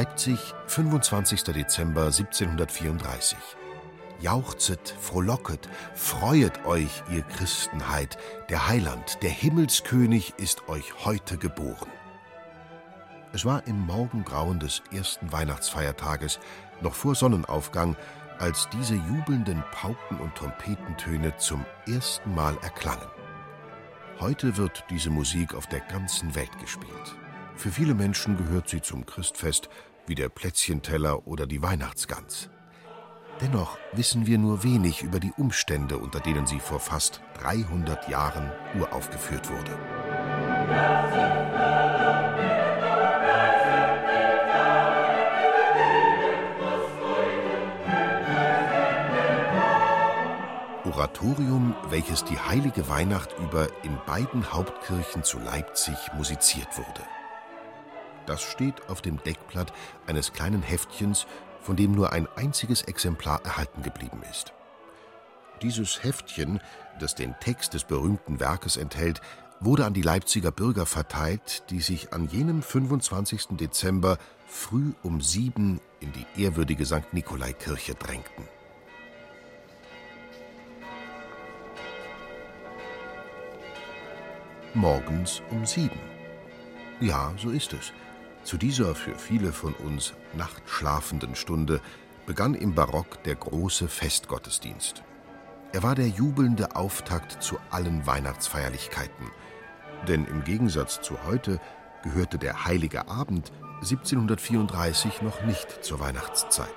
Leipzig, 25. Dezember 1734. Jauchzet, frohlocket, freuet euch, ihr Christenheit, der Heiland, der Himmelskönig ist euch heute geboren. Es war im Morgengrauen des ersten Weihnachtsfeiertages, noch vor Sonnenaufgang, als diese jubelnden Pauken- und Trompetentöne zum ersten Mal erklangen. Heute wird diese Musik auf der ganzen Welt gespielt. Für viele Menschen gehört sie zum Christfest wie der Plätzchenteller oder die Weihnachtsgans. Dennoch wissen wir nur wenig über die Umstände, unter denen sie vor fast 300 Jahren uraufgeführt wurde. Oratorium, welches die heilige Weihnacht über in beiden Hauptkirchen zu Leipzig musiziert wurde. Das steht auf dem Deckblatt eines kleinen Heftchens, von dem nur ein einziges Exemplar erhalten geblieben ist. Dieses Heftchen, das den Text des berühmten Werkes enthält, wurde an die Leipziger Bürger verteilt, die sich an jenem 25. Dezember früh um sieben in die ehrwürdige St. Nikolai-Kirche drängten. Morgens um sieben. Ja, so ist es. Zu dieser für viele von uns nachtschlafenden Stunde begann im Barock der große Festgottesdienst. Er war der jubelnde Auftakt zu allen Weihnachtsfeierlichkeiten. Denn im Gegensatz zu heute gehörte der Heilige Abend 1734 noch nicht zur Weihnachtszeit.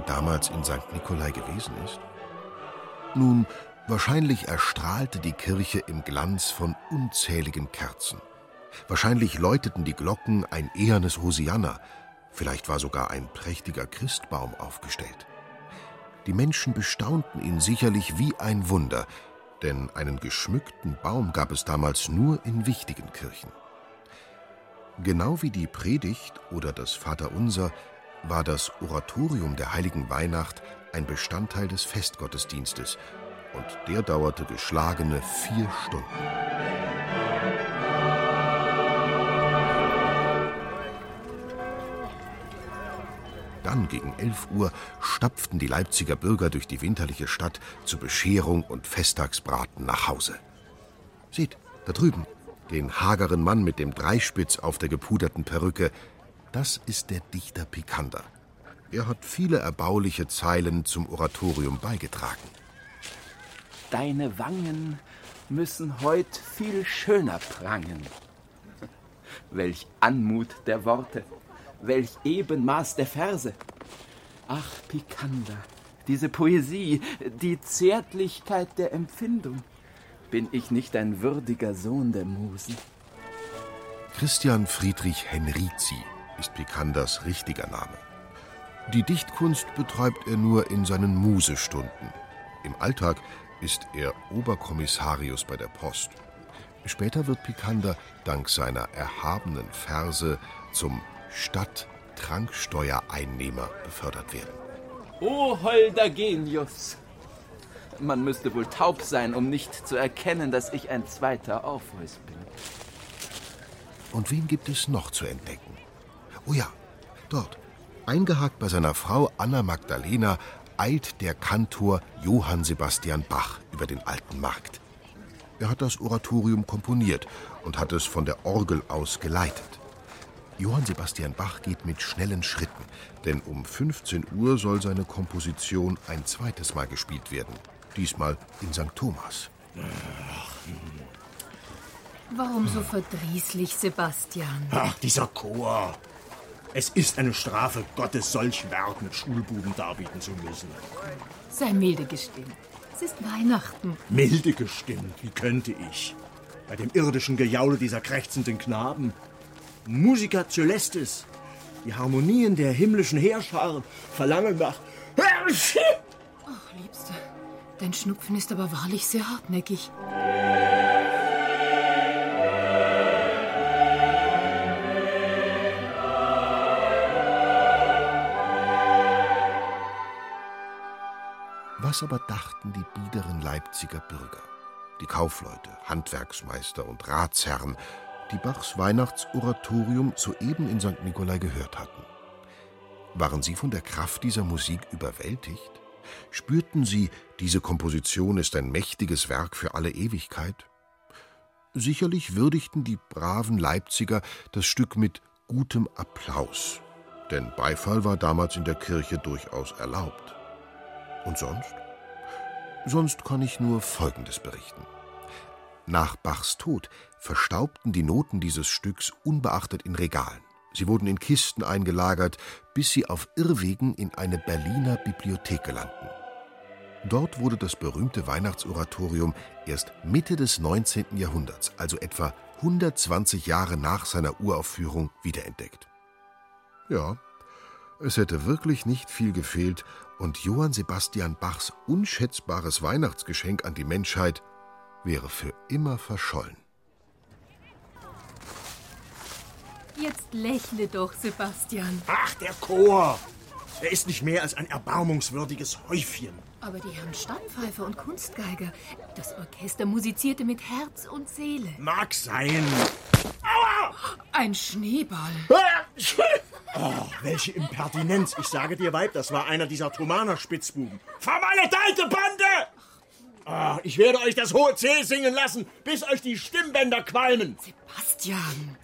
Wohl damals in St. Nikolai gewesen ist? Nun, wahrscheinlich erstrahlte die Kirche im Glanz von unzähligen Kerzen. Wahrscheinlich läuteten die Glocken ein ehernes Hosianna, vielleicht war sogar ein prächtiger Christbaum aufgestellt. Die Menschen bestaunten ihn sicherlich wie ein Wunder, denn einen geschmückten Baum gab es damals nur in wichtigen Kirchen. Genau wie die Predigt oder das Vaterunser war das Oratorium der heiligen Weihnacht ein Bestandteil des Festgottesdienstes, und der dauerte geschlagene vier Stunden. Dann gegen elf Uhr stapften die Leipziger Bürger durch die winterliche Stadt zur Bescherung und Festtagsbraten nach Hause. Seht, da drüben, den hageren Mann mit dem Dreispitz auf der gepuderten Perücke, das ist der Dichter Picander. Er hat viele erbauliche Zeilen zum Oratorium beigetragen. Deine Wangen müssen heut viel schöner prangen. Welch Anmut der Worte, welch Ebenmaß der Verse. Ach, Picander, diese Poesie, die Zärtlichkeit der Empfindung. Bin ich nicht ein würdiger Sohn der Musen? Christian Friedrich Henrizi ist Picanders richtiger Name. Die Dichtkunst betreibt er nur in seinen Musestunden. Im Alltag ist er Oberkommissarius bei der Post. Später wird Picander dank seiner erhabenen Verse zum Stadttranksteuereinnehmer befördert werden. O holder Genius! Man müsste wohl taub sein, um nicht zu erkennen, dass ich ein zweiter Orpheus bin. Und wen gibt es noch zu entdecken? Oh ja, dort, eingehakt bei seiner Frau Anna Magdalena, eilt der Kantor Johann Sebastian Bach über den alten Markt. Er hat das Oratorium komponiert und hat es von der Orgel aus geleitet. Johann Sebastian Bach geht mit schnellen Schritten, denn um 15 Uhr soll seine Komposition ein zweites Mal gespielt werden. Diesmal in St. Thomas. Warum so verdrießlich, Sebastian? Ach, dieser Chor. Es ist eine Strafe Gottes, solch Werk mit Schulbuben darbieten zu müssen. Sei milde gestimmt. Es ist Weihnachten. Milde gestimmt, wie könnte ich? Bei dem irdischen Gejaule dieser krächzenden Knaben. Musica Celestis, die Harmonien der himmlischen Heerscharen verlangen nach. Ach, Liebste, dein Schnupfen ist aber wahrlich sehr hartnäckig. Was aber dachten die biederen Leipziger Bürger, die Kaufleute, Handwerksmeister und Ratsherren, die Bachs Weihnachtsoratorium soeben in St. Nikolai gehört hatten? Waren sie von der Kraft dieser Musik überwältigt? Spürten sie, diese Komposition ist ein mächtiges Werk für alle Ewigkeit? Sicherlich würdigten die braven Leipziger das Stück mit gutem Applaus, denn Beifall war damals in der Kirche durchaus erlaubt. Und sonst? Sonst kann ich nur Folgendes berichten. Nach Bachs Tod verstaubten die Noten dieses Stücks unbeachtet in Regalen. Sie wurden in Kisten eingelagert, bis sie auf Irrwegen in eine Berliner Bibliothek gelangten. Dort wurde das berühmte Weihnachtsoratorium erst Mitte des 19. Jahrhunderts, also etwa 120 Jahre nach seiner Uraufführung, wiederentdeckt. Ja, es hätte wirklich nicht viel gefehlt, und Johann Sebastian Bachs unschätzbares Weihnachtsgeschenk an die Menschheit wäre für immer verschollen. Jetzt lächle doch, Sebastian. Ach, der Chor! Er ist nicht mehr als ein erbarmungswürdiges Häufchen. Aber die Herren Stammpfeifer und Kunstgeiger, das Orchester musizierte mit Herz und Seele. Mag sein. Ein Schneeball. Oh, welche Impertinenz. Ich sage dir, Weib, das war einer dieser Thomaner-Spitzbuben. Vermaledeite Bande! Ah, ich werde euch das hohe C singen lassen, bis euch die Stimmbänder qualmen. Sebastian.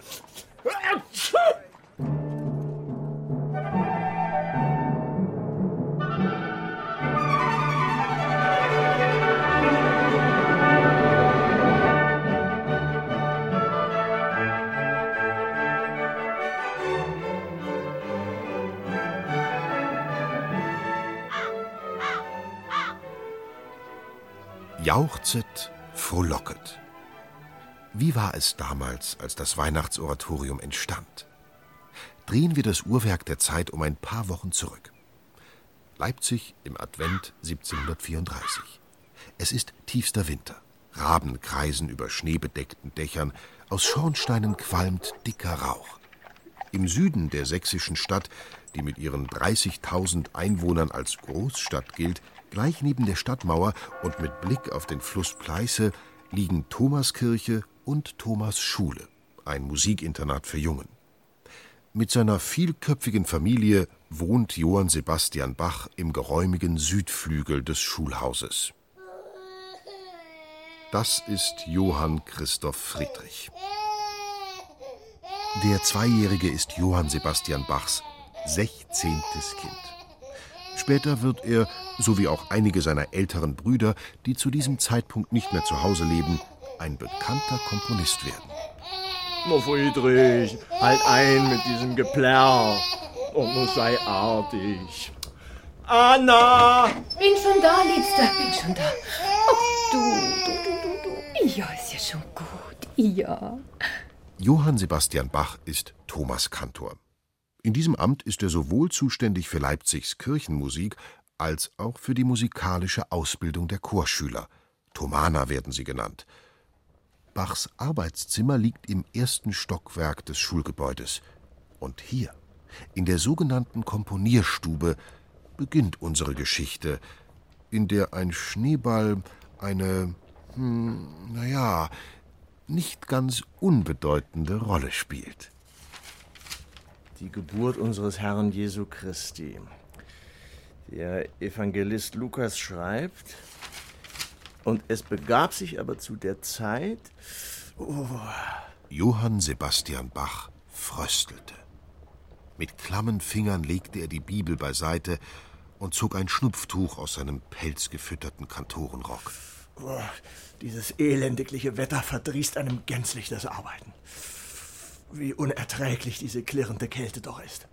Jauchzet, frohlocket. Wie war es damals, als das Weihnachtsoratorium entstand? Drehen wir das Uhrwerk der Zeit um ein paar Wochen zurück. Leipzig im Advent 1734. Es ist tiefster Winter. Raben kreisen über schneebedeckten Dächern, aus Schornsteinen qualmt dicker Rauch. Im Süden der sächsischen Stadt, die mit ihren 30.000 Einwohnern als Großstadt gilt, gleich neben der Stadtmauer und mit Blick auf den Fluss Pleiße, liegen Thomaskirche und Thomas Schule, ein Musikinternat für Jungen. Mit seiner vielköpfigen Familie wohnt Johann Sebastian Bach im geräumigen Südflügel des Schulhauses. Das ist Johann Christoph Friedrich. Der Zweijährige ist Johann Sebastian Bachs 16. Kind. Später wird er, so wie auch einige seiner älteren Brüder, die zu diesem Zeitpunkt nicht mehr zu Hause leben, ein bekannter Komponist werden. Na, Friedrich, halt ein mit diesem Geplärr. Und nun sei artig. Anna! Bin schon da, Liebster, bin schon da. Ach, du, du, du, du, du. Ja, ist ja schon gut. Ja. Johann Sebastian Bach ist Thomaskantor. In diesem Amt ist er sowohl zuständig für Leipzigs Kirchenmusik als auch für die musikalische Ausbildung der Chorschüler. Thomaner werden sie genannt. Bachs Arbeitszimmer liegt im ersten Stockwerk des Schulgebäudes. Und hier, in der sogenannten Komponierstube, beginnt unsere Geschichte, in der ein Schneeball eine, hm, naja, nicht ganz unbedeutende Rolle spielt. Die Geburt unseres Herrn Jesu Christi. Der Evangelist Lukas schreibt, und es begab sich aber zu der Zeit, oh, Johann Sebastian Bach fröstelte. Mit klammen Fingern legte er die Bibel beiseite und zog ein Schnupftuch aus seinem pelzgefütterten Kantorenrock. oh, dieses elendigliche Wetter verdrießt einem gänzlich das Arbeiten. Wie unerträglich diese klirrende Kälte doch ist.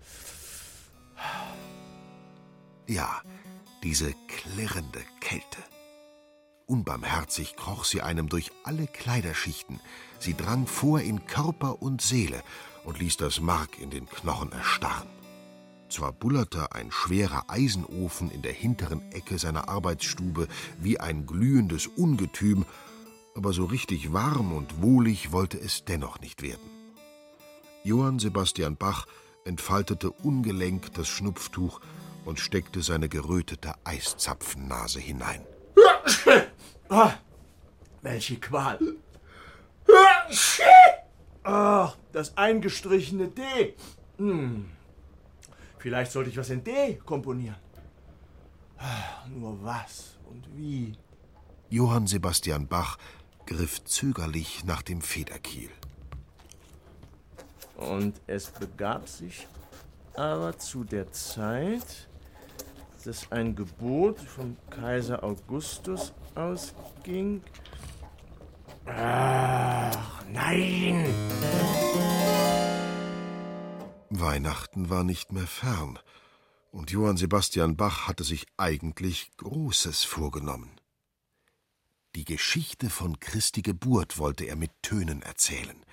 Ja, diese klirrende Kälte. Unbarmherzig kroch sie einem durch alle Kleiderschichten. Sie drang vor in Körper und Seele und ließ das Mark in den Knochen erstarren. Zwar bullerte ein schwerer Eisenofen in der hinteren Ecke seiner Arbeitsstube wie ein glühendes Ungetüm, aber so richtig warm und wohlig wollte es dennoch nicht werden. Johann Sebastian Bach entfaltete ungelenk das Schnupftuch und steckte seine gerötete Eiszapfennase hinein. Oh, welche Qual! Oh, das eingestrichene D. Hm. Vielleicht sollte ich was in D komponieren. Nur was und wie? Johann Sebastian Bach griff zögerlich nach dem Federkiel. Und es begab sich aber zu der Zeit, dass ein Gebot von Kaiser Augustus ausging. Ach, nein! Weihnachten war nicht mehr fern, und Johann Sebastian Bach hatte sich eigentlich Großes vorgenommen. Die Geschichte von Christi Geburt wollte er mit Tönen erzählen,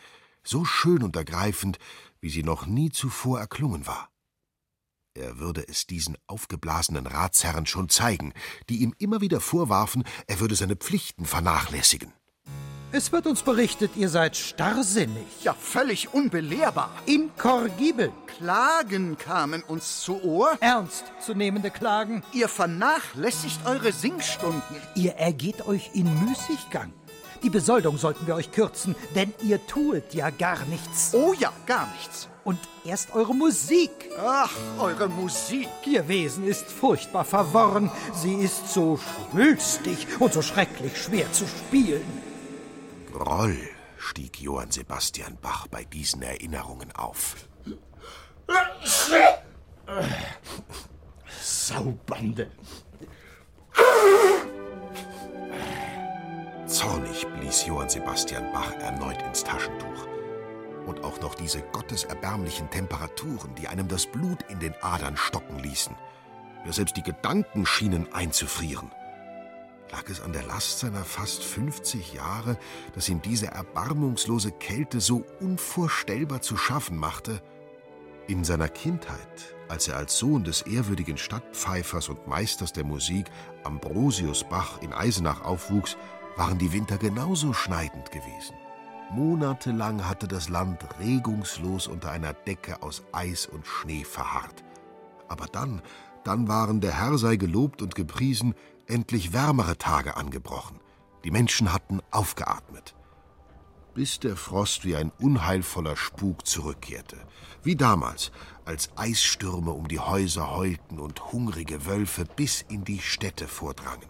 so schön und ergreifend, wie sie noch nie zuvor erklungen war. Er würde es diesen aufgeblasenen Ratsherren schon zeigen, die ihm immer wieder vorwarfen, er würde seine Pflichten vernachlässigen. Es wird uns berichtet, ihr seid starrsinnig. Ja, völlig unbelehrbar. Inkorrigibel. Klagen kamen uns zu Ohr. Ernstzunehmende Klagen. Ihr vernachlässigt eure Singstunden. Ihr ergeht euch in Müßiggang. Die Besoldung sollten wir euch kürzen, denn ihr tuet ja gar nichts. Oh ja, gar nichts. Und erst eure Musik. Ach, eure Musik. Ihr Wesen ist furchtbar verworren. Sie ist so schwülstig und so schrecklich schwer zu spielen. Groll stieg Johann Sebastian Bach bei diesen Erinnerungen auf. Saubande! Zornig blies Johann Sebastian Bach erneut ins Taschentuch. Und auch noch diese gotteserbärmlichen Temperaturen, die einem das Blut in den Adern stocken ließen. Ja, selbst die Gedanken schienen einzufrieren. Lag es an der Last seiner fast 50 Jahre, dass ihm diese erbarmungslose Kälte so unvorstellbar zu schaffen machte? In seiner Kindheit, als er als Sohn des ehrwürdigen Stadtpfeifers und Meisters der Musik Ambrosius Bach in Eisenach aufwuchs, waren die Winter genauso schneidend gewesen. Monatelang hatte das Land regungslos unter einer Decke aus Eis und Schnee verharrt. Aber dann, dann waren der Herr sei gelobt und gepriesen, endlich wärmere Tage angebrochen. Die Menschen hatten aufgeatmet. Bis der Frost wie ein unheilvoller Spuk zurückkehrte. Wie damals, als Eisstürme um die Häuser heulten und hungrige Wölfe bis in die Städte vordrangen.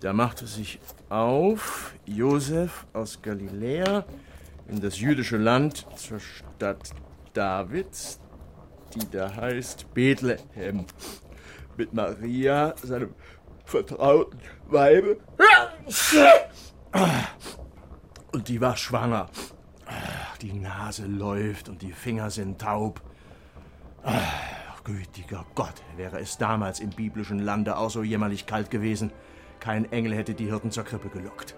Da machte sich auf Josef aus Galiläa in das jüdische Land zur Stadt Davids, die da heißt Bethlehem, mit Maria, seinem vertrauten Weibe. Und die war schwanger. Die Nase läuft und die Finger sind taub. Ach, gütiger Gott, wäre es damals im biblischen Lande auch so jämmerlich kalt gewesen. Kein Engel hätte die Hirten zur Krippe gelockt.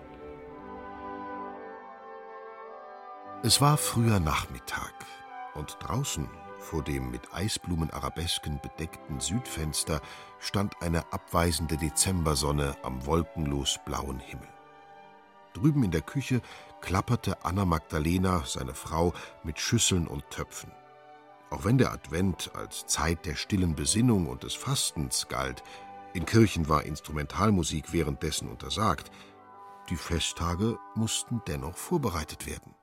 Es war früher Nachmittag und draußen vor dem mit Eisblumenarabesken bedeckten Südfenster stand eine abweisende Dezembersonne am wolkenlos blauen Himmel. Drüben in der Küche klapperte Anna Magdalena, seine Frau, mit Schüsseln und Töpfen. Auch wenn der Advent als Zeit der stillen Besinnung und des Fastens galt, in Kirchen war Instrumentalmusik währenddessen untersagt, die Festtage mussten dennoch vorbereitet werden.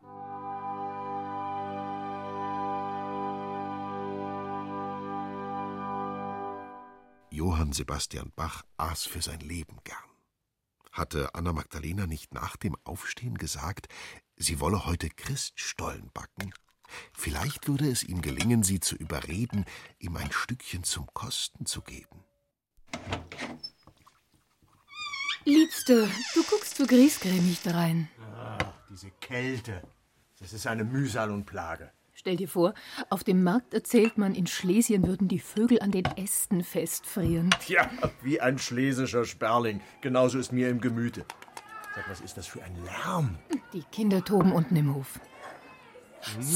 Johann Sebastian Bach aß für sein Leben gern. Hatte Anna Magdalena nicht nach dem Aufstehen gesagt, sie wolle heute Christstollen backen? Vielleicht würde es ihm gelingen, sie zu überreden, ihm ein Stückchen zum Kosten zu geben. Liebste, du guckst so griesgrämig drein. Ach, diese Kälte. Das ist eine Mühsal und Plage. Stell dir vor, auf dem Markt erzählt man, in Schlesien würden die Vögel an den Ästen festfrieren. Tja, wie ein schlesischer Sperling. Genauso ist mir im Gemüte. Sag, was ist das für ein Lärm? Die Kinder toben unten im Hof.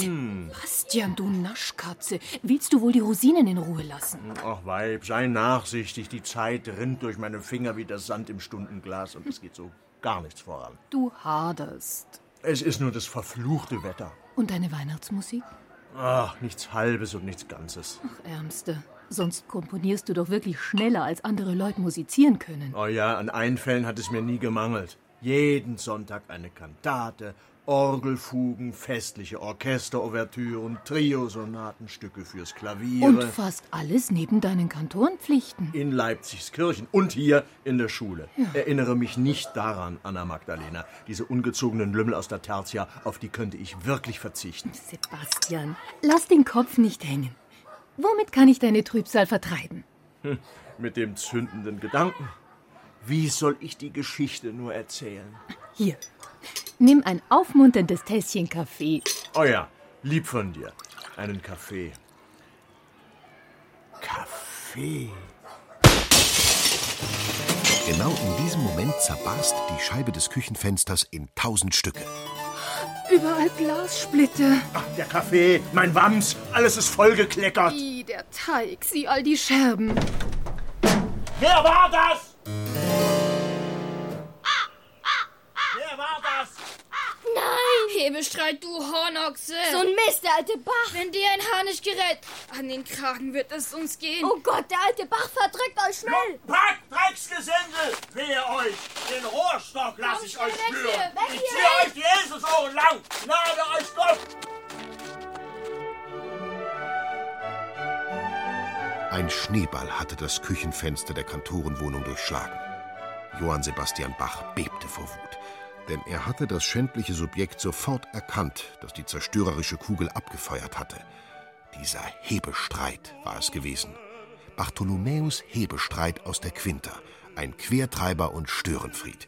Hm. Bastian, du Naschkatze, willst du wohl die Rosinen in Ruhe lassen? Ach, Weib, sei nachsichtig. Die Zeit rinnt durch meine Finger wie das Sand im Stundenglas und es geht so gar nichts voran. Du haderst. Es ist nur das verfluchte Wetter. Und deine Weihnachtsmusik? Ach, nichts Halbes und nichts Ganzes. Ach, Ärmste. Sonst komponierst du doch wirklich schneller, als andere Leute musizieren können. Oh ja, an Einfällen hat es mir nie gemangelt. Jeden Sonntag eine Kantate, Orgelfugen, festliche Orchesterouvertüren, Triosonatenstücke fürs Klavier. Und fast alles neben deinen Kantorenpflichten. In Leipzigs Kirchen und hier in der Schule. Ja. Erinnere mich nicht daran, Anna Magdalena. Diese ungezogenen Lümmel aus der Tertia, auf die könnte ich wirklich verzichten. Sebastian, lass den Kopf nicht hängen. Womit kann ich deine Trübsal vertreiben? Hm, mit dem zündenden Gedanken. Wie soll ich die Geschichte nur erzählen? Hier, Nimm ein aufmunterndes Tässchen Kaffee. Oh ja, lieb von dir. Einen Kaffee. Kaffee. Genau in diesem Moment zerbarst die Scheibe des Küchenfensters in tausend Stücke. Überall Glassplitter. Ach, der Kaffee, mein Wams, alles ist vollgekleckert. Wie der Teig, sieh all die Scherben. Wer war das? Hebestreit, du Hornochse! So ein Mist, der alte Bach! Wenn dir ein Haar nicht gerät, an den Kragen wird es uns gehen. Oh Gott, der alte Bach verdrückt euch schnell! Pack, Drecksgesindel! Wehe euch! Den Rohrstock lass ich euch spüren! Ich zieh euch die Eselsohren lang! Gnade euch Gott! Ein Schneeball hatte das Küchenfenster der Kantorenwohnung durchschlagen. Johann Sebastian Bach bebte vor Wut denn er hatte das schändliche Subjekt sofort erkannt, das die zerstörerische Kugel abgefeuert hatte. Dieser Hebestreit war es gewesen. Bartholomäus Hebestreit aus der Quinta, ein Quertreiber und Störenfried.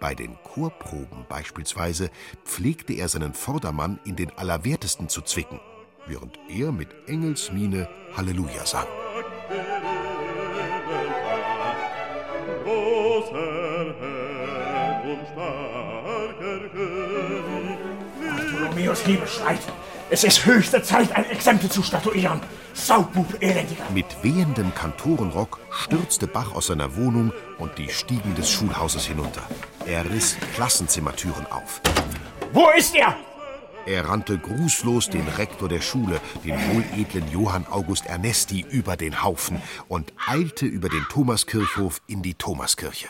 Bei den Chorproben beispielsweise pflegte er seinen Vordermann in den Allerwertesten zu zwicken, während er mit Engelsmiene Halleluja sang. Bartholomäus Hebestreit. Es ist höchste Zeit, ein Exempel zu statuieren. Saubub, elendiger. Mit wehendem Kantorenrock stürzte Bach aus seiner Wohnung und die Stiegen des Schulhauses hinunter. Er riss Klassenzimmertüren auf. Wo ist er? Er rannte grußlos den Rektor der Schule, den wohledlen Johann August Ernesti, über den Haufen und eilte über den Thomaskirchhof in die Thomaskirche.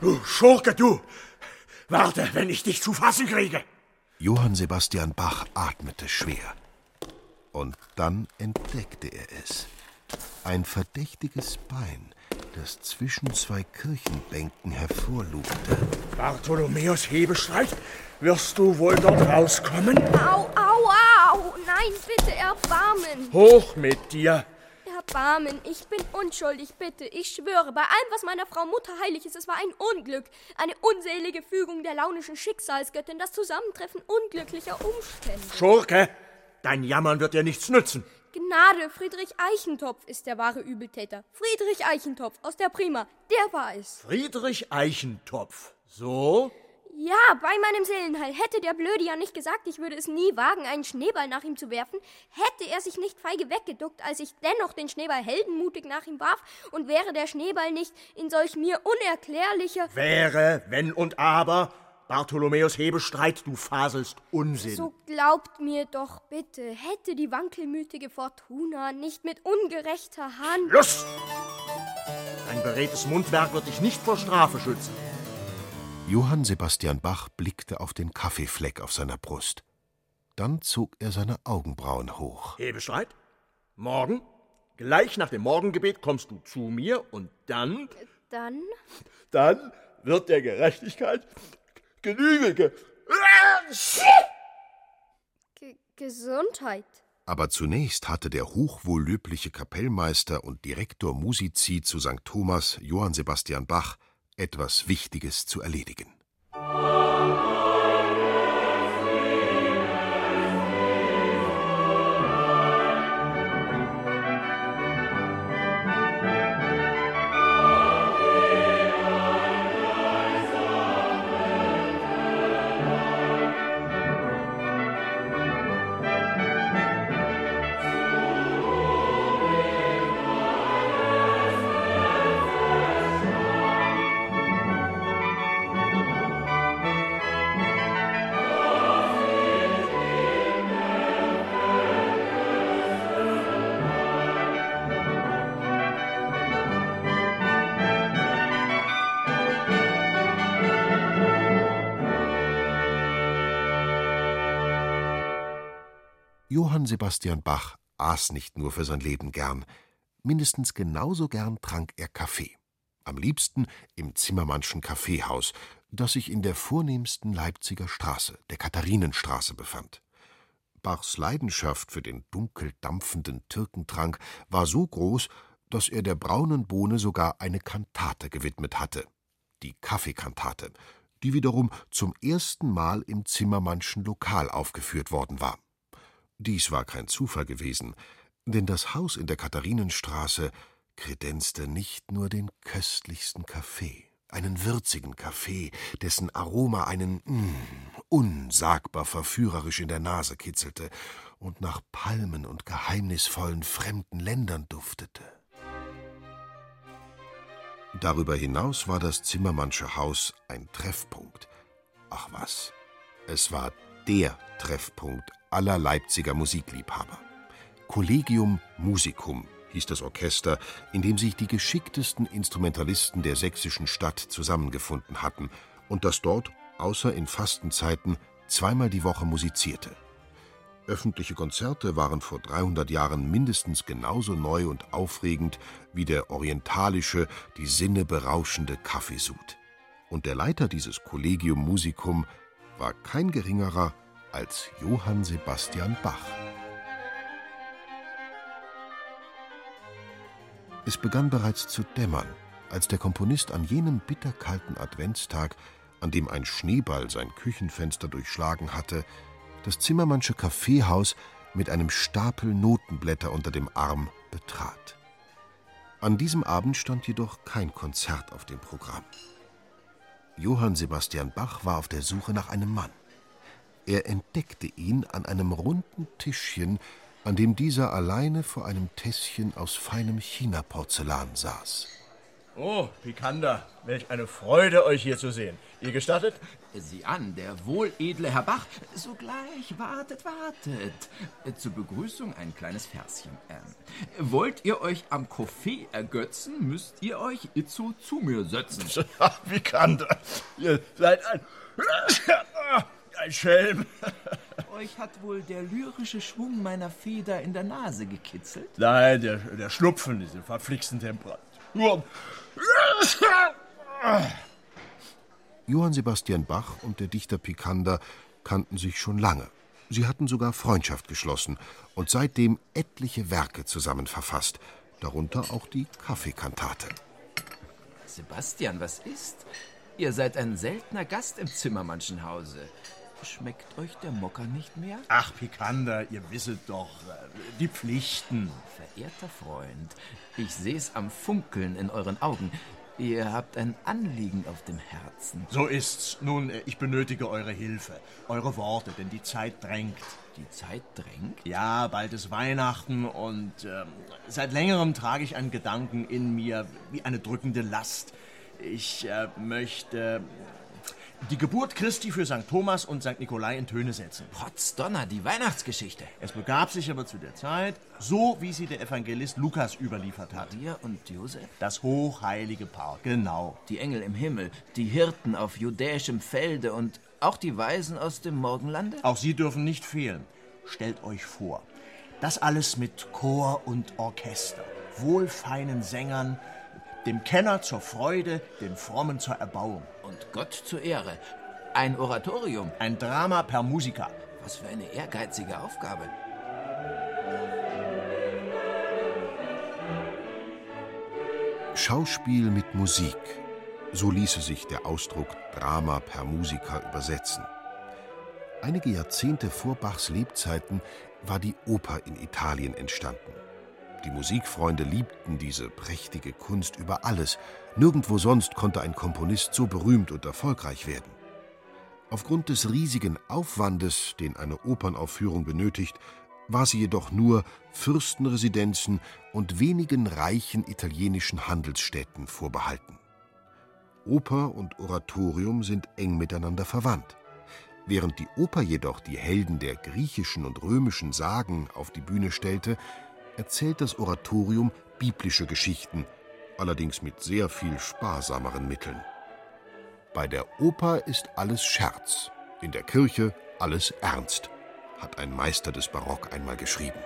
Du Schurke, du! Warte, wenn ich dich zu fassen kriege! Johann Sebastian Bach atmete schwer. Und dann entdeckte er es. Ein verdächtiges Bein, das zwischen zwei Kirchenbänken hervorlugte. Bartholomäus Hebestreit, wirst du wohl dort rauskommen? Au, au, au! Nein, bitte erbarmen! Hoch mit dir! Erbarmen, ich bin unschuldig, bitte. Ich schwöre, bei allem, was meiner Frau Mutter heilig ist, es war ein Unglück. Eine unselige Fügung der launischen Schicksalsgöttin, das Zusammentreffen unglücklicher Umstände. Schurke, dein Jammern wird dir nichts nützen. Gnade, Friedrich Eichentopf ist der wahre Übeltäter. Friedrich Eichentopf aus der Prima, der war es. Friedrich Eichentopf, so? Ja, bei meinem Seelenheil. Hätte der Blöde ja nicht gesagt, ich würde es nie wagen, einen Schneeball nach ihm zu werfen, hätte er sich nicht feige weggeduckt, als ich dennoch den Schneeball heldenmutig nach ihm warf, und wäre der Schneeball nicht in solch mir unerklärlicher. Wäre, wenn und aber. Bartholomäus Hebestreit, du faselst Unsinn. So glaubt mir doch bitte, hätte die wankelmütige Fortuna nicht mit ungerechter Hand. Schluss! Dein beredtes Mundwerk wird dich nicht vor Strafe schützen. Johann Sebastian Bach blickte auf den Kaffeefleck auf seiner Brust. Dann zog er seine Augenbrauen hoch. Hebestreit, morgen, gleich nach dem Morgengebet kommst du zu mir und dann. Dann? Dann wird der Gerechtigkeit Genüge ge Ge Gesundheit. Aber zunächst hatte der hochwohllöbliche Kapellmeister und Direktor Musici zu St. Thomas, Johann Sebastian Bach, etwas Wichtiges zu erledigen. Sebastian Bach aß nicht nur für sein Leben gern, mindestens genauso gern trank er Kaffee. Am liebsten im Zimmermannschen Kaffeehaus, das sich in der vornehmsten Leipziger Straße, der Katharinenstraße, befand. Bachs Leidenschaft für den dunkel dampfenden Türkentrank war so groß, dass er der braunen Bohne sogar eine Kantate gewidmet hatte, die Kaffeekantate, die wiederum zum ersten Mal im Zimmermannschen Lokal aufgeführt worden war. Dies war kein Zufall gewesen, denn das Haus in der Katharinenstraße kredenzte nicht nur den köstlichsten Kaffee, einen würzigen Kaffee, dessen Aroma einen mm, unsagbar verführerisch in der Nase kitzelte und nach Palmen und geheimnisvollen fremden Ländern duftete. Darüber hinaus war das Zimmermannsche Haus ein Treffpunkt. Ach was, es war der Treffpunkt aller Leipziger Musikliebhaber. Collegium Musicum hieß das Orchester, in dem sich die geschicktesten Instrumentalisten der sächsischen Stadt zusammengefunden hatten und das dort, außer in Fastenzeiten, zweimal die Woche musizierte. Öffentliche Konzerte waren vor 300 Jahren mindestens genauso neu und aufregend wie der orientalische, die Sinne berauschende Kaffeesud. Und der Leiter dieses Collegium Musicum war kein geringerer als Johann Sebastian Bach. Es begann bereits zu dämmern, als der Komponist an jenem bitterkalten Adventstag, an dem ein Schneeball sein Küchenfenster durchschlagen hatte, das Zimmermannsche Kaffeehaus mit einem Stapel Notenblätter unter dem Arm betrat. An diesem Abend stand jedoch kein Konzert auf dem Programm. Johann Sebastian Bach war auf der Suche nach einem Mann. Er entdeckte ihn an einem runden Tischchen, an dem dieser alleine vor einem Tässchen aus feinem China-Porzellan saß. Oh, Pikander, welch eine Freude, euch hier zu sehen. Ihr gestattet? Sieh an, der wohledle Herr Bach. Sogleich, wartet, wartet. Zur Begrüßung ein kleines Verschen. Ähm, wollt ihr euch am Kaffee ergötzen, müsst ihr euch itzo zu mir setzen. Pikander, ihr seid ein... ein Schelm. Euch hat wohl der lyrische Schwung meiner Feder in der Nase gekitzelt? Nein, der, der Schnupfen, diese verflixten Temperaturen. Johann Sebastian Bach und der Dichter Picander kannten sich schon lange. Sie hatten sogar Freundschaft geschlossen und seitdem etliche Werke zusammen verfasst, darunter auch die Kaffeekantate. Sebastian, was ist? Ihr seid ein seltener Gast im Zimmermannschen Hause. Schmeckt euch der Mocker nicht mehr? Ach, Pikander, ihr wisset doch, äh, die Pflichten. Verehrter Freund, ich seh's am Funkeln in euren Augen. Ihr habt ein Anliegen auf dem Herzen. So ist's. Nun, äh, ich benötige eure Hilfe, eure Worte, denn die Zeit drängt. Die Zeit drängt? Ja, bald ist Weihnachten und ähm, seit längerem trage ich einen Gedanken in mir wie eine drückende Last. Ich äh, möchte die Geburt Christi für St. Thomas und St. Nikolai in Töne setzen. Potzdonner, die Weihnachtsgeschichte. Es begab sich aber zu der Zeit, so wie sie der Evangelist Lukas überliefert hat. Maria und Josef? Das hochheilige Paar, genau. Die Engel im Himmel, die Hirten auf judäischem Felde und auch die Weisen aus dem Morgenlande? Auch sie dürfen nicht fehlen. Stellt euch vor, das alles mit Chor und Orchester, wohlfeinen Sängern, dem Kenner zur Freude, dem Frommen zur Erbauung. Und Gott zur Ehre. Ein Oratorium. Ein Drama per Musica. Was für eine ehrgeizige Aufgabe. Schauspiel mit Musik. So ließe sich der Ausdruck Drama per Musica übersetzen. Einige Jahrzehnte vor Bachs Lebzeiten war die Oper in Italien entstanden. Die Musikfreunde liebten diese prächtige Kunst über alles. Nirgendwo sonst konnte ein Komponist so berühmt und erfolgreich werden. Aufgrund des riesigen Aufwandes, den eine Opernaufführung benötigt, war sie jedoch nur Fürstenresidenzen und wenigen reichen italienischen Handelsstädten vorbehalten. Oper und Oratorium sind eng miteinander verwandt. Während die Oper jedoch die Helden der griechischen und römischen Sagen auf die Bühne stellte, erzählt das Oratorium biblische Geschichten, allerdings mit sehr viel sparsameren Mitteln. Bei der Oper ist alles Scherz, in der Kirche alles Ernst, hat ein Meister des Barock einmal geschrieben.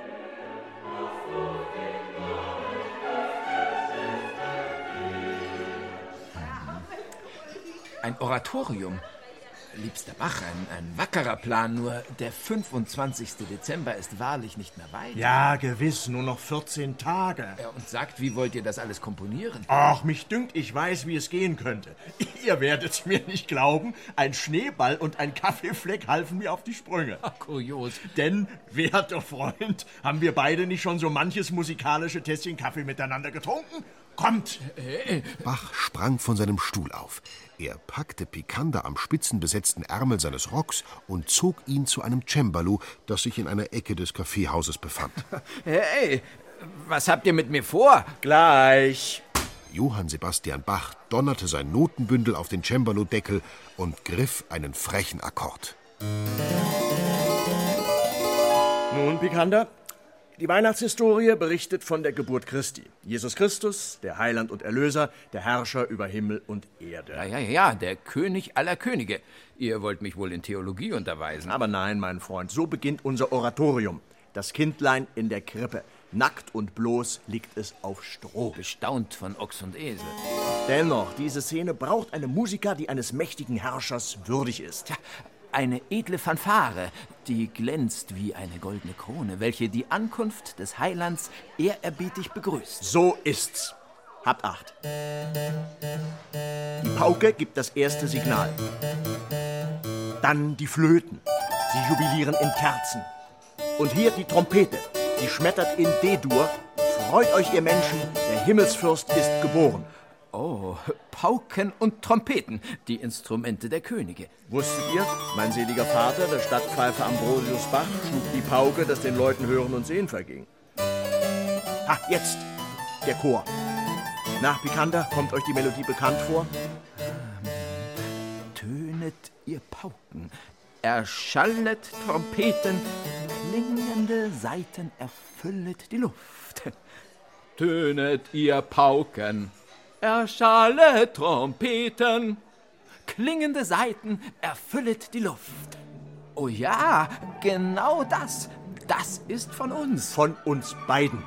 Ein Oratorium Liebster Bach, ein, ein wackerer Plan, nur der 25. Dezember ist wahrlich nicht mehr weit. Ja, gewiss, nur noch 14 Tage. Ja, und sagt, wie wollt ihr das alles komponieren? Ach, mich dünkt, ich weiß, wie es gehen könnte. Ihr werdet's mir nicht glauben, ein Schneeball und ein Kaffeefleck halfen mir auf die Sprünge. Ach, kurios. Denn, werter Freund, haben wir beide nicht schon so manches musikalische Tässchen Kaffee miteinander getrunken? Kommt! Bach sprang von seinem Stuhl auf. Er packte Picander am spitzenbesetzten Ärmel seines Rocks und zog ihn zu einem Cembalo, das sich in einer Ecke des Kaffeehauses befand. Hey, was habt ihr mit mir vor? Gleich! Johann Sebastian Bach donnerte sein Notenbündel auf den Cembalo-Deckel und griff einen frechen Akkord. Nun, Picander, die Weihnachtshistorie berichtet von der Geburt Christi. Jesus Christus, der Heiland und Erlöser, der Herrscher über Himmel und Erde. Ja, ja, ja, der König aller Könige. Ihr wollt mich wohl in Theologie unterweisen. Aber nein, mein Freund, so beginnt unser Oratorium. Das Kindlein in der Krippe. Nackt und bloß liegt es auf Stroh. Bestaunt von Ochs und Esel. Dennoch, diese Szene braucht eine Musiker, die eines mächtigen Herrschers würdig ist. Tja, eine edle Fanfare, die glänzt wie eine goldene Krone, welche die Ankunft des Heilands ehrerbietig begrüßt. So ist's. Habt Acht. Die Pauke gibt das erste Signal. Dann die Flöten. Sie jubilieren in Terzen. Und hier die Trompete. Sie schmettert in D-Dur. Freut euch, ihr Menschen, der Himmelsfürst ist geboren. Oh, Pauken und Trompeten, die Instrumente der Könige. Wusstet ihr, mein seliger Vater, der Stadtpfeifer Ambrosius Bach, schlug die Pauke, dass den Leuten Hören und Sehen verging. Ha, jetzt der Chor. Nach Picander, kommt euch die Melodie bekannt vor? Tönet ihr Pauken, erschallet Trompeten, klingende Saiten erfüllet die Luft. Tönet ihr Pauken, erschallet Trompeten, klingende Saiten erfüllet die Luft. Oh ja, genau das, das ist von uns. Von uns beiden.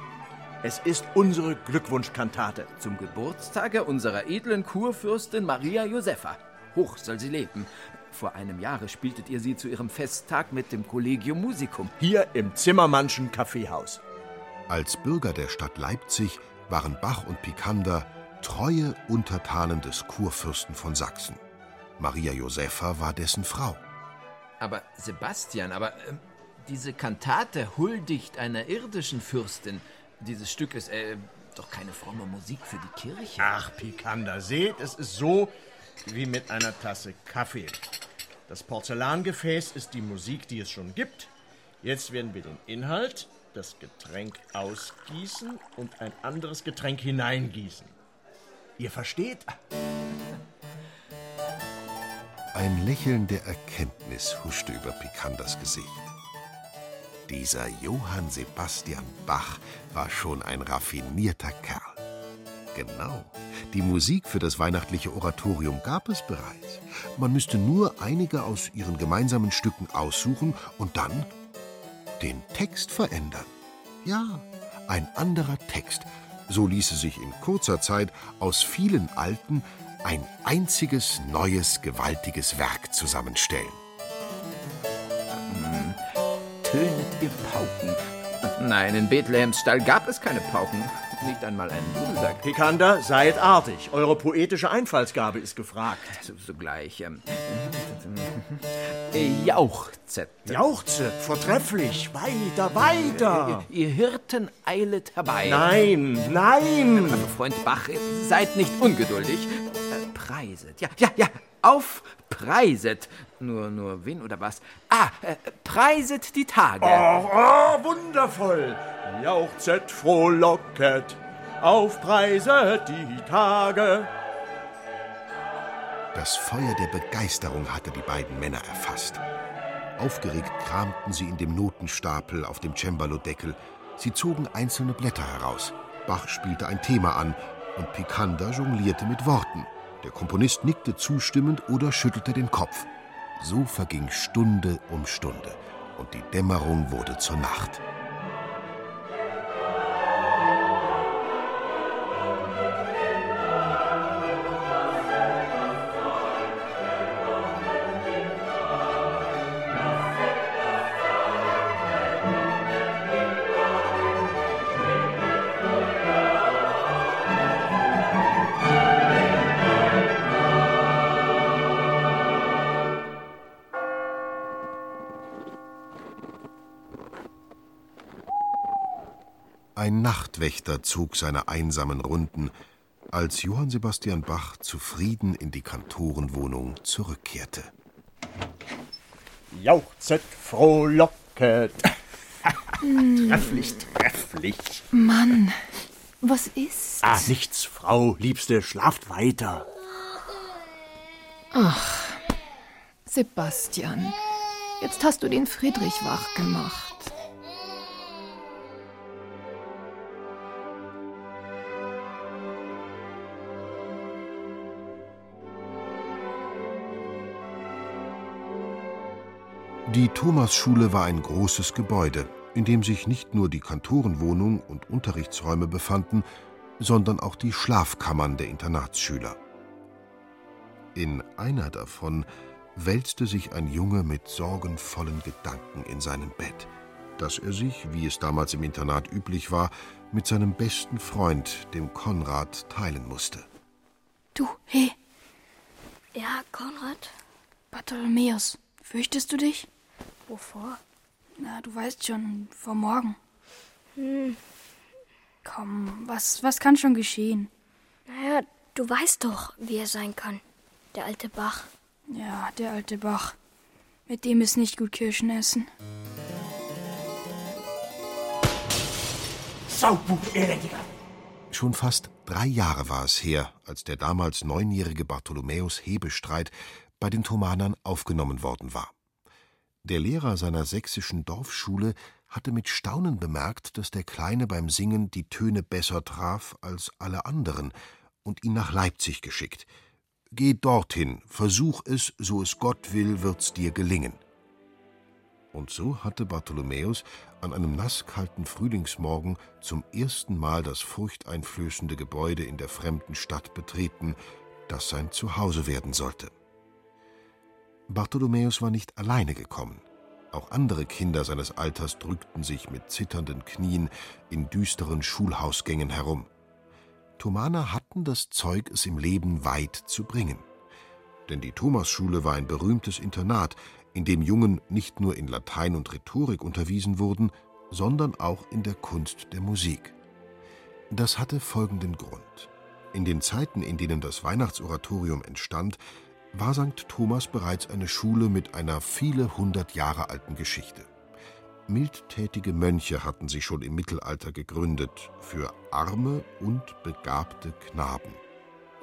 Es ist unsere Glückwunschkantate. Zum Geburtstage unserer edlen Kurfürstin Maria Josepha. Hoch soll sie leben. Vor einem Jahre spieltet ihr sie zu ihrem Festtag mit dem Collegium Musicum. Hier im Zimmermannschen Kaffeehaus. Als Bürger der Stadt Leipzig waren Bach und Picander treue Untertanen des Kurfürsten von Sachsen. Maria Josepha war dessen Frau. Aber Sebastian, aber äh, diese Kantate huldigt einer irdischen Fürstin. Dieses Stück ist äh, doch keine fromme Musik für die Kirche. Ach, Picander, seht, es ist so wie mit einer Tasse Kaffee. Das Porzellangefäß ist die Musik, die es schon gibt. Jetzt werden wir den Inhalt, das Getränk ausgießen und ein anderes Getränk hineingießen. Ihr versteht? Ein Lächeln der Erkenntnis huschte über Pikanders Gesicht. Dieser Johann Sebastian Bach war schon ein raffinierter Kerl. Genau, die Musik für das weihnachtliche Oratorium gab es bereits. Man müsste nur einige aus ihren gemeinsamen Stücken aussuchen und dann den Text verändern. Ja, ein anderer Text. So ließe sich in kurzer Zeit aus vielen alten ein einziges neues gewaltiges Werk zusammenstellen. Tönet ihr Pauken. Nein, in Bethlehems Stall gab es keine Pauken. nicht einmal einen Dudelsack. Pikander, seid artig. Eure poetische Einfallsgabe ist gefragt. So, sogleich. Ähm, äh, jauchzet. Jauchzet, vortrefflich. Weiter, weiter. Ihr Hirten eilet herbei. Nein, nein. Also, Freund Bach, seid nicht ungeduldig. Äh, preiset. Ja, ja, ja. Aufpreiset. Nur, nur wen oder was? Ah, äh, preiset die Tage. Oh, oh, wundervoll. Jauchzet, frohlocket. Aufpreiset die Tage. Das Feuer der Begeisterung hatte die beiden Männer erfasst. Aufgeregt kramten sie in dem Notenstapel auf dem Cembalo-Deckel. Sie zogen einzelne Blätter heraus. Bach spielte ein Thema an und Picander jonglierte mit Worten. Der Komponist nickte zustimmend oder schüttelte den Kopf. So verging Stunde um Stunde und die Dämmerung wurde zur Nacht. Ein Nachtwächter zog seine einsamen Runden, als Johann Sebastian Bach zufrieden in die Kantorenwohnung zurückkehrte. Jauchzet, frohlocket. trefflich, trefflich. Mann, was ist? Ah, nichts, Frau, Liebste, schlaft weiter. Ach, Sebastian, jetzt hast du den Friedrich wach gemacht. Die Thomasschule war ein großes Gebäude, in dem sich nicht nur die Kantorenwohnung und Unterrichtsräume befanden, sondern auch die Schlafkammern der Internatsschüler. In einer davon wälzte sich ein Junge mit sorgenvollen Gedanken in seinem Bett, das er sich, wie es damals im Internat üblich war, mit seinem besten Freund, dem Konrad, teilen musste. Du, hey, Ja, Konrad? Bartholomäus, fürchtest du dich? Wovor? Na, du weißt schon, vor morgen. Hm, Komm, was, was kann schon geschehen? naja, du weißt doch, wie er sein kann. Der alte Bach. Ja, der alte Bach. Mit dem ist nicht gut Kirschen essen. Saubuch, Elendiger. Schon fast drei Jahre war es her, als der damals neunjährige Bartholomäus Hebestreit bei den Thomanern aufgenommen worden war. Der Lehrer seiner sächsischen Dorfschule hatte mit Staunen bemerkt, dass der Kleine beim Singen die Töne besser traf als alle anderen und ihn nach Leipzig geschickt. Geh dorthin, versuch es, so es Gott will, wird's dir gelingen. Und so hatte Bartholomäus an einem nasskalten Frühlingsmorgen zum ersten Mal das furchteinflößende Gebäude in der fremden Stadt betreten, das sein Zuhause werden sollte. Bartholomäus war nicht alleine gekommen. Auch andere Kinder seines Alters drückten sich mit zitternden Knien in düsteren Schulhausgängen herum. Thomaner hatten das Zeug, es im Leben weit zu bringen. Denn die Thomasschule war ein berühmtes Internat, in dem Jungen nicht nur in Latein und Rhetorik unterwiesen wurden, sondern auch in der Kunst der Musik. Das hatte folgenden Grund. In den Zeiten, in denen das Weihnachtsoratorium entstand, war St. Thomas bereits eine Schule mit einer viele hundert Jahre alten Geschichte. Mildtätige Mönche hatten sie schon im Mittelalter gegründet für arme und begabte Knaben.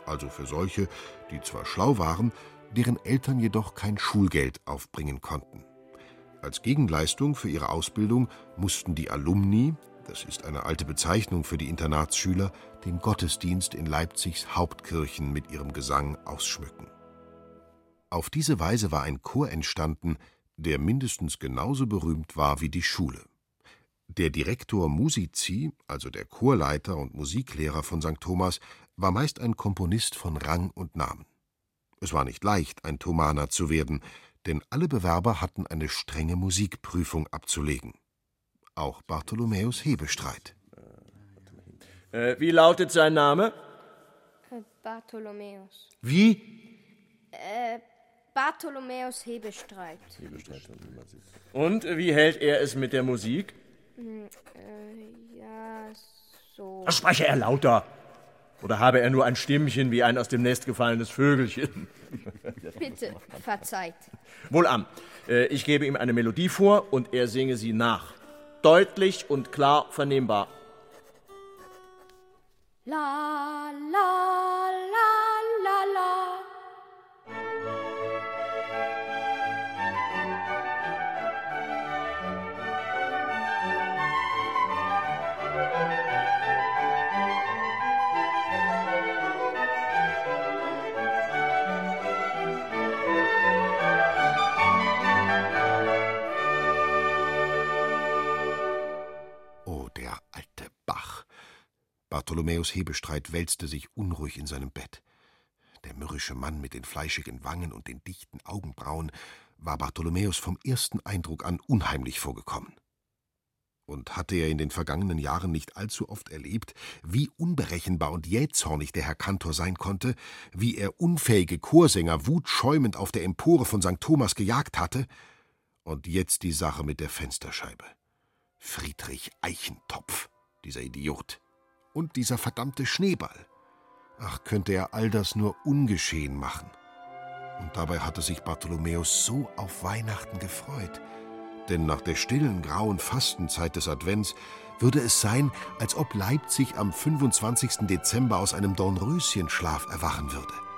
Also für solche, die zwar schlau waren, deren Eltern jedoch kein Schulgeld aufbringen konnten. Als Gegenleistung für ihre Ausbildung mussten die Alumni, das ist eine alte Bezeichnung für die Internatsschüler, den Gottesdienst in Leipzigs Hauptkirchen mit ihrem Gesang ausschmücken. Auf diese Weise war ein Chor entstanden, der mindestens genauso berühmt war wie die Schule. Der Direktor Musici, also der Chorleiter und Musiklehrer von St. Thomas, war meist ein Komponist von Rang und Namen. Es war nicht leicht, ein Thomaner zu werden, denn alle Bewerber hatten eine strenge Musikprüfung abzulegen. Auch Bartholomäus Hebestreit. Äh, wie lautet sein Name? Äh, Bartholomäus. Wie? Äh, Bartholomäus Hebestreit. Und wie hält er es mit der Musik? Hm, äh, ja, so. Spreche er lauter. Oder habe er nur ein Stimmchen wie ein aus dem Nest gefallenes Vögelchen? Bitte, verzeiht. Wohlan. Äh, ich gebe ihm eine Melodie vor und er singe sie nach. Deutlich und klar vernehmbar. La, la, la, la, la. Bartholomäus Hebestreit wälzte sich unruhig in seinem Bett. Der mürrische Mann mit den fleischigen Wangen und den dichten Augenbrauen war Bartholomäus vom ersten Eindruck an unheimlich vorgekommen. Und hatte er in den vergangenen Jahren nicht allzu oft erlebt, wie unberechenbar und jähzornig der Herr Kantor sein konnte, wie er unfähige Chorsänger wutschäumend auf der Empore von St. Thomas gejagt hatte? Und jetzt die Sache mit der Fensterscheibe. Friedrich Eichentopf, dieser Idiot. Und dieser verdammte Schneeball. Ach, könnte er all das nur ungeschehen machen. Und dabei hatte sich Bartholomäus so auf Weihnachten gefreut. Denn nach der stillen, grauen Fastenzeit des Advents würde es sein, als ob Leipzig am 25. Dezember aus einem Dornröschenschlaf erwachen würde.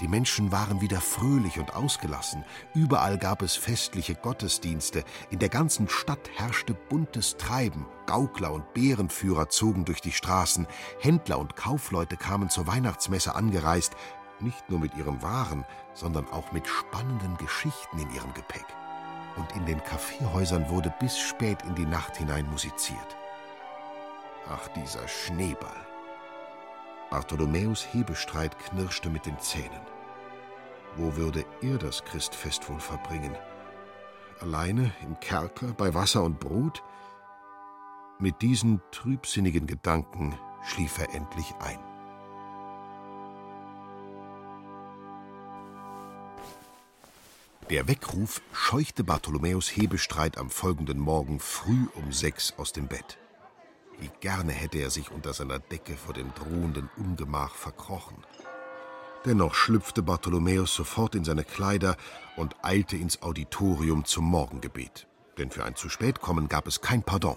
Die Menschen waren wieder fröhlich und ausgelassen. Überall gab es festliche Gottesdienste. In der ganzen Stadt herrschte buntes Treiben. Gaukler und Bärenführer zogen durch die Straßen. Händler und Kaufleute kamen zur Weihnachtsmesse angereist. Nicht nur mit ihren Waren, sondern auch mit spannenden Geschichten in ihrem Gepäck. Und in den Kaffeehäusern wurde bis spät in die Nacht hinein musiziert. Ach, dieser Schneeball. Bartholomäus Hebestreit knirschte mit den Zähnen. Wo würde er das Christfest wohl verbringen? Alleine im Kerker bei Wasser und Brot? Mit diesen trübsinnigen Gedanken schlief er endlich ein. Der Weckruf scheuchte Bartholomäus Hebestreit am folgenden Morgen früh um sechs aus dem Bett. Wie gerne hätte er sich unter seiner Decke vor dem drohenden Ungemach verkrochen. Dennoch schlüpfte Bartholomäus sofort in seine Kleider und eilte ins Auditorium zum Morgengebet. Denn für ein zu spät kommen gab es kein Pardon.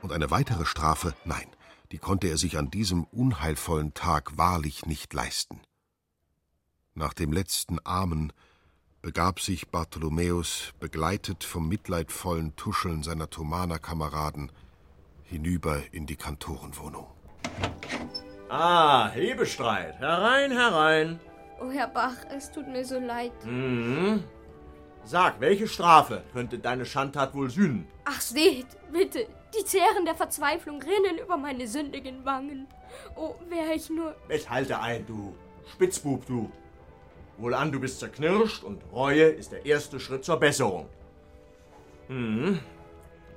Und eine weitere Strafe, nein, die konnte er sich an diesem unheilvollen Tag wahrlich nicht leisten. Nach dem letzten Amen begab sich Bartholomäus, begleitet vom mitleidvollen Tuscheln seiner Thomaner-Kameraden, hinüber in die Kantorenwohnung. Ah, Hebestreit. Herein, herein. Oh, Herr Bach, es tut mir so leid. Mhm. Sag, welche Strafe könnte deine Schandtat wohl sühnen? Ach, seht, bitte, die Zähren der Verzweiflung rinnen über meine sündigen Wangen. Oh, wäre ich nur... Ich halte ein, du Spitzbub, du. Wohlan, du bist zerknirscht und Reue ist der erste Schritt zur Besserung. Mhm.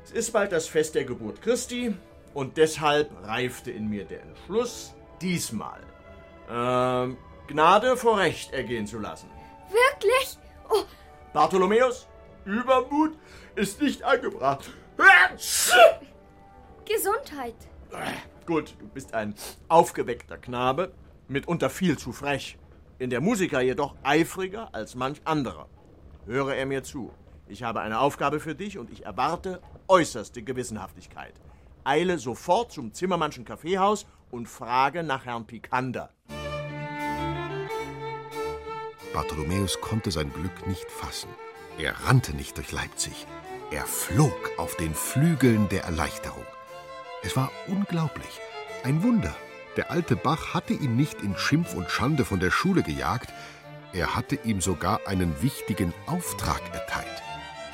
Es ist bald das Fest der Geburt Christi und deshalb reifte in mir der Entschluss, diesmal ähm, Gnade vor Recht ergehen zu lassen. Wirklich? Oh, Bartholomäus, Übermut ist nicht angebracht. Gesundheit. Gut, du bist ein aufgeweckter Knabe, mitunter viel zu frech. In der Musiker jedoch eifriger als manch anderer. Höre er mir zu. Ich habe eine Aufgabe für dich und ich erwarte äußerste Gewissenhaftigkeit. Eile sofort zum Zimmermannschen Kaffeehaus und frage nach Herrn Pikander. Bartholomäus konnte sein Glück nicht fassen. Er rannte nicht durch Leipzig. Er flog auf den Flügeln der Erleichterung. Es war unglaublich. Ein Wunder. Der alte Bach hatte ihn nicht in Schimpf und Schande von der Schule gejagt, er hatte ihm sogar einen wichtigen Auftrag erteilt.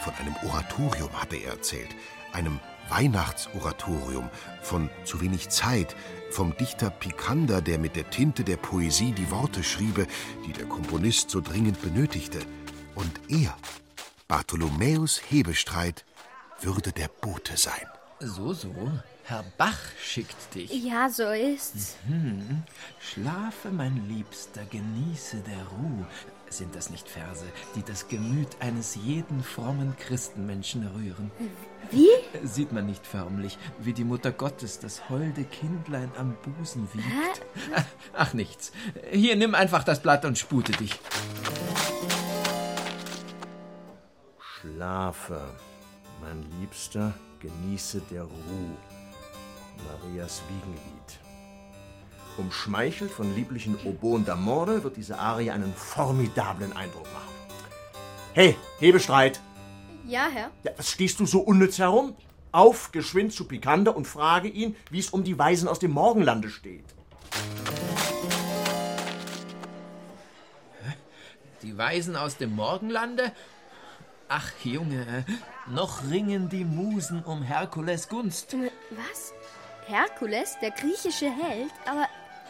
Von einem Oratorium hatte er erzählt, einem Weihnachtsoratorium, von zu wenig Zeit, vom Dichter Pikander, der mit der Tinte der Poesie die Worte schriebe, die der Komponist so dringend benötigte. Und er, Bartholomäus Hebestreit, würde der Bote sein. So, so. Herr Bach schickt dich. Ja, so ist's. Hm. Schlafe, mein Liebster, genieße der Ruh. Sind das nicht Verse, die das Gemüt eines jeden frommen Christenmenschen rühren? Wie? Sieht man nicht förmlich, wie die Mutter Gottes das holde Kindlein am Busen wiegt? Ach, ach nichts. Hier, nimm einfach das Blatt und spute dich. Schlafe, mein Liebster, genieße der Ruh. Marias Wiegenlied. Umschmeichelt von lieblichen Oboen d'Amore wird diese Arie einen formidablen Eindruck machen. Hey, Hebestreit! Ja, Herr. Ja, was stehst du so unnütz herum? Auf, geschwind zu Pikander und frage ihn, wie es um die Weisen aus dem Morgenlande steht. Die Weisen aus dem Morgenlande? Ach, Junge, noch ringen die Musen um Herkules Gunst. Was? Herkules, der griechische Held, aber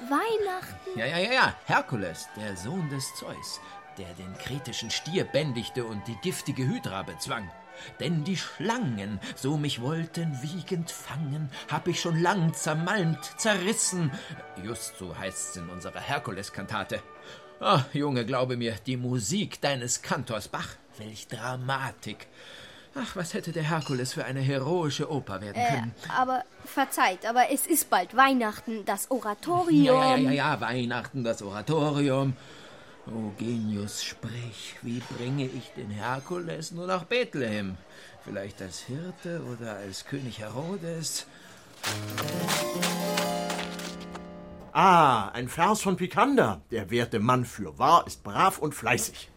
Weihnachten? Ja, ja, ja, ja, Herkules, der Sohn des Zeus, der den kretischen Stier bändigte und die giftige Hydra bezwang. Denn die Schlangen, so mich wollten wiegend fangen, hab ich schon lang zermalmt, zerrissen. Just so heißt's in unserer Herkules-Kantate. Ah, Junge, glaube mir, die Musik deines Kantors Bach, welch Dramatik. Ach, was hätte der Herkules für eine heroische Oper werden können? Äh, aber verzeiht, aber es ist bald Weihnachten, das Oratorium. Ja, ja, ja, ja, Weihnachten, das Oratorium. O Genius, sprich, wie bringe ich den Herkules nur nach Bethlehem? Vielleicht als Hirte oder als König Herodes? Ah, ein Vers von Pikander. Der werte Mann für wahr ist brav und fleißig.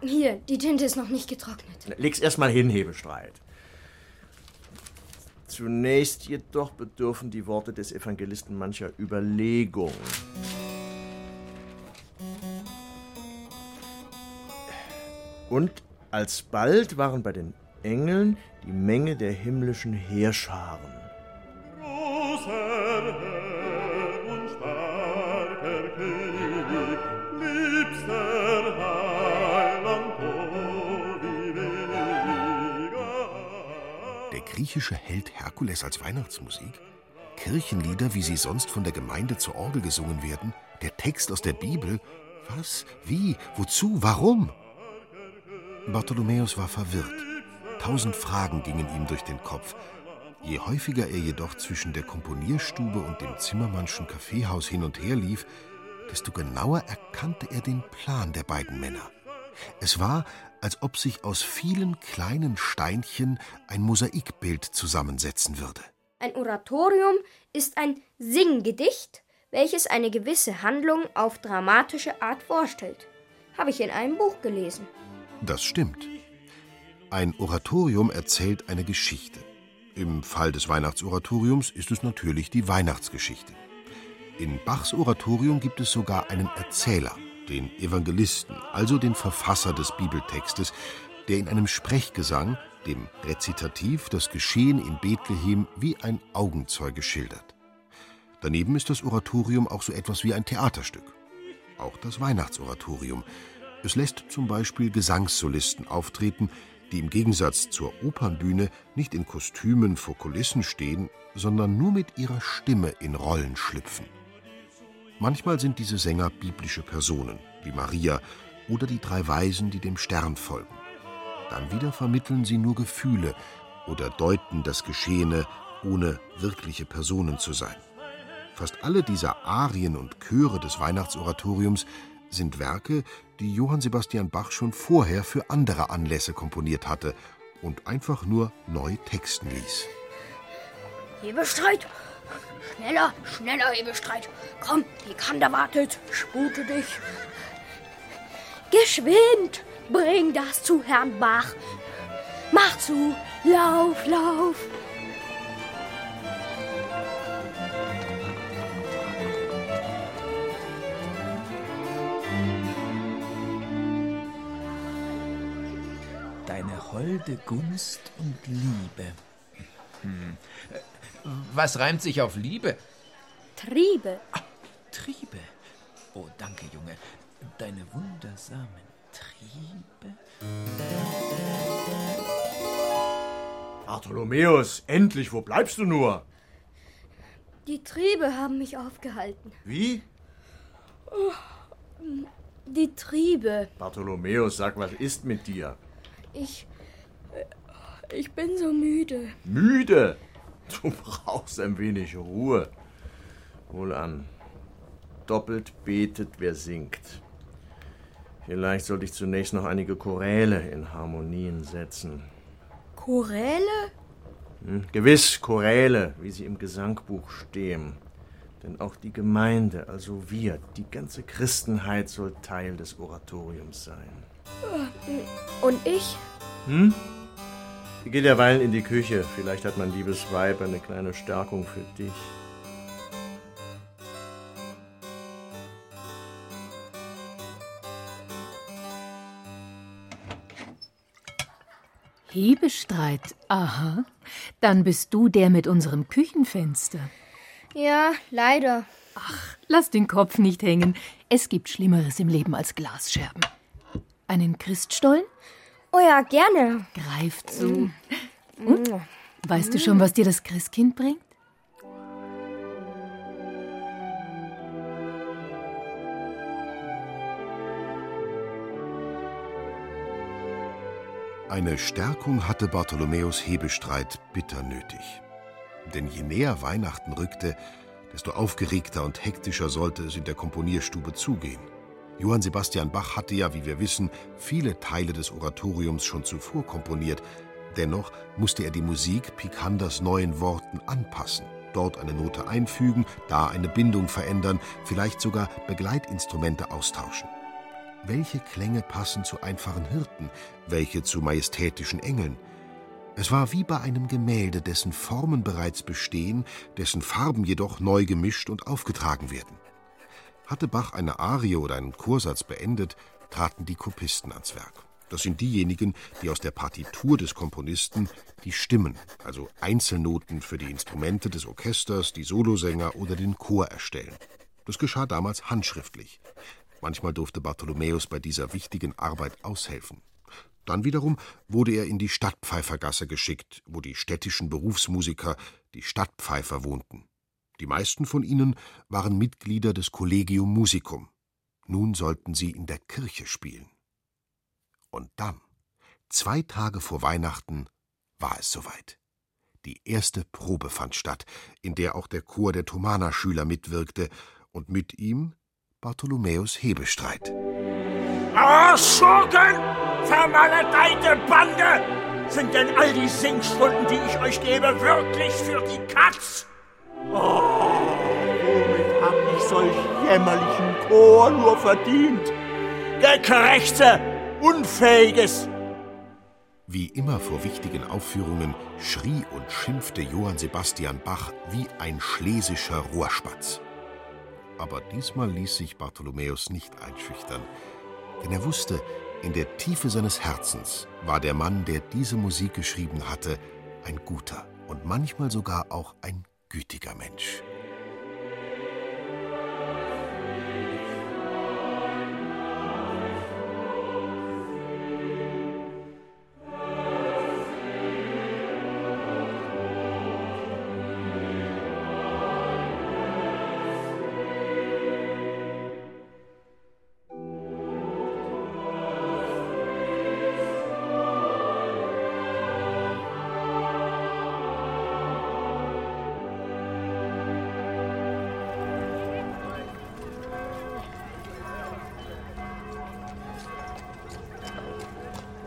Hier, die Tinte ist noch nicht getrocknet. Leg's erstmal hin, Hebestreit. Zunächst jedoch bedürfen die Worte des Evangelisten mancher Überlegung. Und alsbald waren bei den Engeln die Menge der himmlischen Heerscharen. Großer griechische Held Herkules als Weihnachtsmusik? Kirchenlieder, wie sie sonst von der Gemeinde zur Orgel gesungen werden? Der Text aus der Bibel? Was? Wie? Wozu? Warum? Bartholomäus war verwirrt. Tausend Fragen gingen ihm durch den Kopf. Je häufiger er jedoch zwischen der Komponierstube und dem Zimmermannschen Kaffeehaus hin und her lief, desto genauer erkannte er den Plan der beiden Männer. Es war, als ob sich aus vielen kleinen Steinchen ein Mosaikbild zusammensetzen würde. Ein Oratorium ist ein Singgedicht, welches eine gewisse Handlung auf dramatische Art vorstellt. Habe ich in einem Buch gelesen. Das stimmt. Ein Oratorium erzählt eine Geschichte. Im Fall des Weihnachtsoratoriums ist es natürlich die Weihnachtsgeschichte. In Bachs Oratorium gibt es sogar einen Erzähler, den Evangelisten, also den Verfasser des Bibeltextes, der in einem Sprechgesang, dem Rezitativ, das Geschehen in Bethlehem wie ein Augenzeuge schildert. Daneben ist das Oratorium auch so etwas wie ein Theaterstück. Auch das Weihnachtsoratorium. Es lässt zum Beispiel Gesangssolisten auftreten, die im Gegensatz zur Opernbühne nicht in Kostümen vor Kulissen stehen, sondern nur mit ihrer Stimme in Rollen schlüpfen. Manchmal sind diese Sänger biblische Personen, wie Maria oder die drei Weisen, die dem Stern folgen. Dann wieder vermitteln sie nur Gefühle oder deuten das Geschehene, ohne wirkliche Personen zu sein. Fast alle dieser Arien und Chöre des Weihnachtsoratoriums sind Werke, die Johann Sebastian Bach schon vorher für andere Anlässe komponiert hatte und einfach nur neu texten ließ. Hebestreit! Schneller, schneller, Hebestreit! Komm, die Kante wartet, spute dich! Geschwind! Bring das zu Herrn Bach! Mach zu! Lauf, lauf! Deine holde Gunst und Liebe. Hm. Was reimt sich auf Liebe? Triebe. Ah, Triebe. Oh, danke, Junge. Deine wundersamen Triebe. Bartholomäus, endlich, wo bleibst du nur? Die Triebe haben mich aufgehalten. Wie? Die Triebe. Bartholomäus, sag, was ist mit dir? Ich. Ich bin so müde. Müde? Du brauchst ein wenig Ruhe. Wohl an. Doppelt betet, wer singt. Vielleicht sollte ich zunächst noch einige Choräle in Harmonien setzen. Choräle? Hm, gewiss, Choräle, wie sie im Gesangbuch stehen. Denn auch die Gemeinde, also wir, die ganze Christenheit soll Teil des Oratoriums sein. Und ich? Hm? Geh derweil in die Küche. Vielleicht hat mein liebes Weib eine kleine Stärkung für dich. Hebestreit, aha. Dann bist du der mit unserem Küchenfenster. Ja, leider. Lass den Kopf nicht hängen. Es gibt Schlimmeres im Leben als Glasscherben. Einen Christstollen? Oh ja, gerne. Greif zu. Und? Weißt du schon, was dir das Christkind bringt? Eine Stärkung hatte Bartholomäus Hebestreit bitter nötig. Denn je näher Weihnachten rückte, desto aufgeregter und hektischer sollte es in der Komponierstube zugehen. Johann Sebastian Bach hatte ja, wie wir wissen, viele Teile des Oratoriums schon zuvor komponiert. Dennoch musste er die Musik Pikanders neuen Worten anpassen, dort eine Note einfügen, da eine Bindung verändern, vielleicht sogar Begleitinstrumente austauschen. Welche Klänge passen zu einfachen Hirten, welche zu majestätischen Engeln? Es war wie bei einem Gemälde, dessen Formen bereits bestehen, dessen Farben jedoch neu gemischt und aufgetragen werden. Hatte Bach eine Arie oder einen Chorsatz beendet, traten die Kopisten ans Werk. Das sind diejenigen, die aus der Partitur des Komponisten die Stimmen, also Einzelnoten für die Instrumente des Orchesters, die Solosänger oder den Chor erstellen. Das geschah damals handschriftlich. Manchmal durfte Bartholomäus bei dieser wichtigen Arbeit aushelfen. Dann wiederum wurde er in die Stadtpfeifergasse geschickt, wo die städtischen Berufsmusiker, die Stadtpfeifer, wohnten. Die meisten von ihnen waren Mitglieder des Collegium Musicum. Nun sollten sie in der Kirche spielen. Und dann, zwei Tage vor Weihnachten, war es soweit. Die erste Probe fand statt, in der auch der Chor der Thomaner-Schüler mitwirkte und mit ihm Bartholomäus Hebestreit. Ah, Schurken! Vermaledeite Bande! Sind denn all die Singstunden, die ich euch gebe, wirklich für die Katz? Oh, womit hab ich solch jämmerlichen Chor nur verdient? Gekrächze, Unfähiges! Wie immer vor wichtigen Aufführungen schrie und schimpfte Johann Sebastian Bach wie ein schlesischer Rohrspatz. Aber diesmal ließ sich Bartholomäus nicht einschüchtern, denn er wusste, in der Tiefe seines Herzens war der Mann, der diese Musik geschrieben hatte, ein guter und manchmal sogar auch ein gütiger Mensch.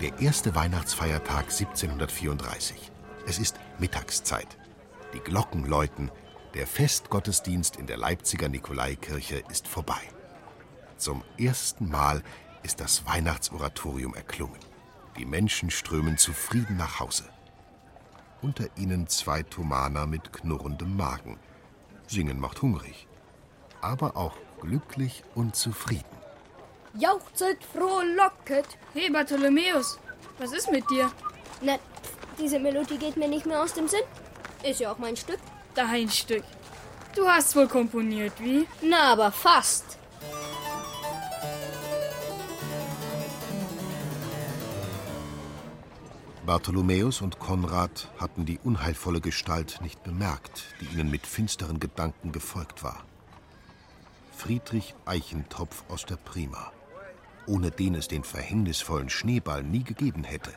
Der erste Weihnachtsfeiertag 1734. Es ist Mittagszeit. Die Glocken läuten. Der Festgottesdienst in der Leipziger Nikolaikirche ist vorbei. Zum ersten Mal ist das Weihnachtsoratorium erklungen. Die Menschen strömen zufrieden nach Hause. Unter ihnen zwei Thomaner mit knurrendem Magen. Singen macht hungrig, aber auch glücklich und zufrieden. Jauchzet, frohlocket. Hey, Bartholomäus, was ist mit dir? Na, diese Melodie geht mir nicht mehr aus dem Sinn. Ist ja auch mein Stück. Dein Stück. Du hast wohl komponiert, wie? Na, aber fast. Bartholomäus und Konrad hatten die unheilvolle Gestalt nicht bemerkt, die ihnen mit finsteren Gedanken gefolgt war. Friedrich Eichentopf aus der Prima, ohne den es den verhängnisvollen Schneeball nie gegeben hätte.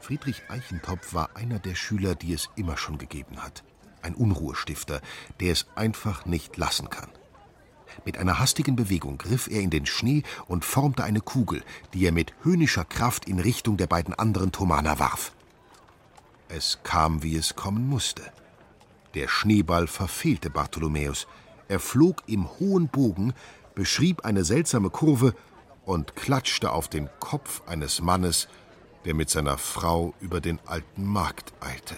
Friedrich Eichentopf war einer der Schüler, die es immer schon gegeben hat. Ein Unruhestifter, der es einfach nicht lassen kann. Mit einer hastigen Bewegung griff er in den Schnee und formte eine Kugel, die er mit höhnischer Kraft in Richtung der beiden anderen Thomaner warf. Es kam, wie es kommen musste. Der Schneeball verfehlte Bartholomäus. Er flog im hohen Bogen, beschrieb eine seltsame Kurve und klatschte auf den Kopf eines Mannes, der mit seiner Frau über den alten Markt eilte.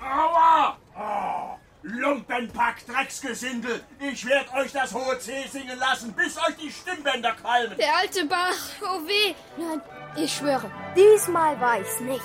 Aua! Oh, Lumpenpack, Drecksgesindel! Ich werd euch das hohe C singen lassen, bis euch die Stimmbänder qualmen! Der alte Bach, oh weh! Nein, ich schwöre, diesmal war ich's nicht.